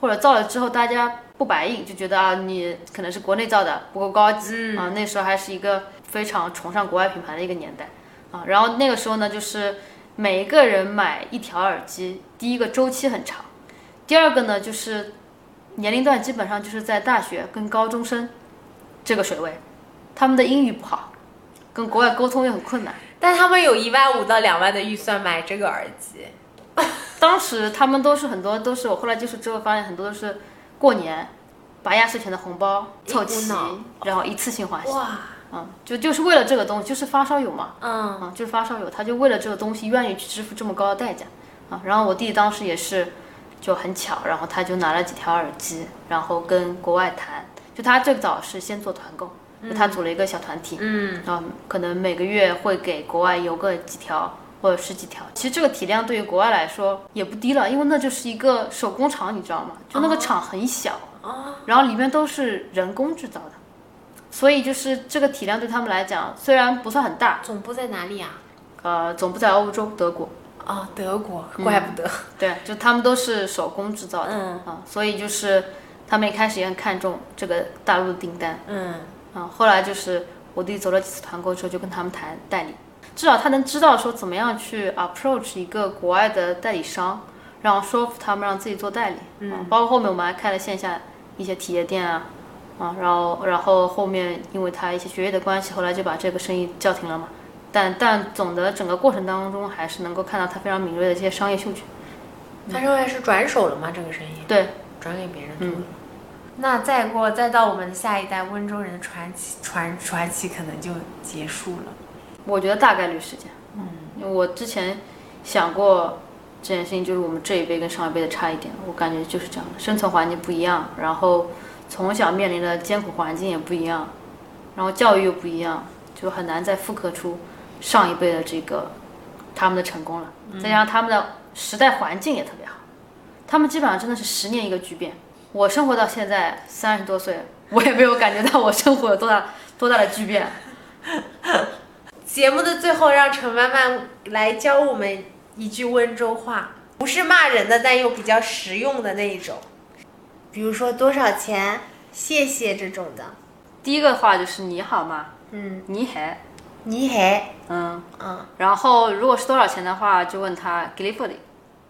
或者造了之后大家不白印，就觉得啊你可能是国内造的不够高级、啊，那时候还是一个非常崇尚国外品牌的一个年代啊，然后那个时候呢，就是每一个人买一条耳机，第一个周期很长。第二个呢，就是年龄段基本上就是在大学跟高中生这个水位，他们的英语不好，跟国外沟通也很困难。但他们有一万五到两万的预算买这个耳机，当时他们都是很多都是我后来接触之后发现很多都是过年把压岁钱的红包凑齐，然后一次性花钱。哇，嗯，就就是为了这个东西，就是发烧友嘛，嗯，嗯，就是发烧友，他就为了这个东西愿意去支付这么高的代价。啊。然后我弟当时也是就很巧，然后他就拿了几条耳机，然后跟国外谈，就他最早是先做团购，就他组了一个小团体，嗯，然后，可能每个月会给国外邮个几条或者十几条。其实这个体量对于国外来说也不低了，因为那就是一个手工厂，你知道吗？就那个厂很小，然后里面都是人工制造的，所以就是这个体量对他们来讲虽然不算很大，总部在哪里啊？呃，总部在欧洲德国。哦，德国，怪不得。[LAUGHS] 对，就他们都是手工制造的，嗯啊，所以就是他们一开始也很看重这个大陆的订单，嗯啊，后来就是我弟走了几次团购之后，就跟他们谈代理，至少他能知道说怎么样去 approach 一个国外的代理商，然后说服他们让自己做代理，嗯，包括后面我们还开了线下一些体验店啊，啊，然后然后后面因为他一些学业的关系，后来就把这个生意叫停了嘛，但但总的整个过程当中，还是能够看到他非常敏锐的这些商业嗅觉，他认为是转手了吗？这个生意对，转给别人做了。那再过再到我们的下一代温州人的传奇传传奇可能就结束了。我觉得大概率是这样。嗯，因为我之前想过这件事情，就是我们这一辈跟上一辈的差一点，我感觉就是这样的，生存环境不一样，然后从小面临的艰苦环境也不一样，然后教育又不一样，就很难再复刻出上一辈的这个他们的成功了。再加上他们的时代环境也特别好，他们基本上真的是十年一个巨变。我生活到现在三十多岁，我也没有感觉到我生活有多大多大的巨变。节目的最后，让陈曼曼来教我们一句温州话，不是骂人的，但又比较实用的那一种。比如说多少钱、谢谢这种的。第一个话就是你好吗？嗯，你好，你好，嗯，嗯，然后如果是多少钱的话，就问他 l f o d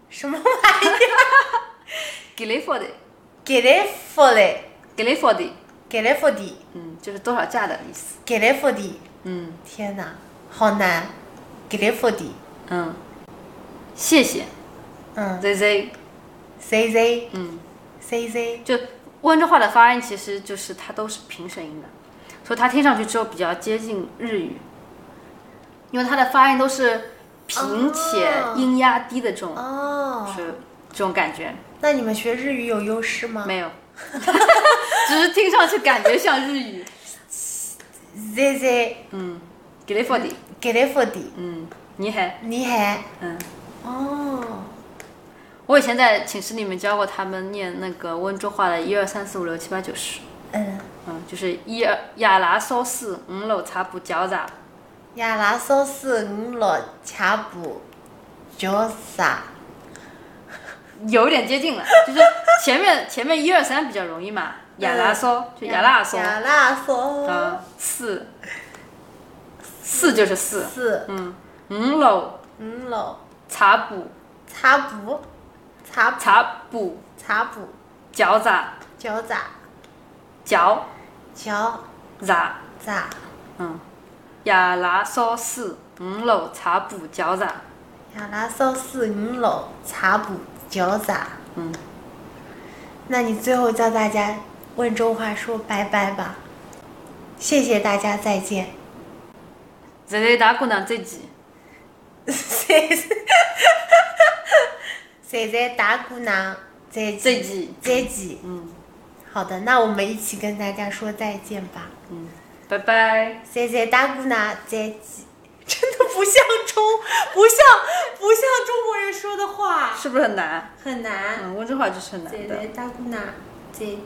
什么玩意儿？l f o d 给来福嘞，g i l f o d 给来福的，嗯，就是多少价的意思。给来福的。嗯。天哪，好难，给来福的。嗯，谢谢。嗯，z z z z，嗯，，z z，就温州话的发音其实就是它都是平舌音的，所以它听上去之后比较接近日语，因为它的发音都是平且音压低的这种，哦，是这种感觉。那你们学日语有优势吗？没有，只是听上去感觉像日语。[LAUGHS] Z Z 嗯 g i l f 给来福的，嗯，你好，你好。嗯。哦，我以前在寝室里面教过他们念那个温州话的一二三四五六七八九十，嗯，嗯，就是一二亚拉烧四五六茶补饺子，亚拉烧四五六七八九啥？有点接近了，就是前面前面一二三比较容易嘛，亚拉烧就亚拉烧，亚拉烧啊，四四就是四，四嗯，五楼五楼茶补茶补茶补茶补茶补饺子饺子饺饺子，子嗯，亚拉烧四五楼茶补饺子，亚拉烧四五楼茶补饺子。嗯，那你最后教大家温州话说拜拜吧。谢谢大家，再见。现在大姑娘再见。现现在大姑娘再见再见再见。嗯好的，那我们一起跟大家说再见吧。嗯，拜拜。谢谢大姑娘再见。[LAUGHS] 真的不像中，不像不像中国人说的话，是不是很难？很难。嗯，温州话就是很难的。现在大姑娘再见。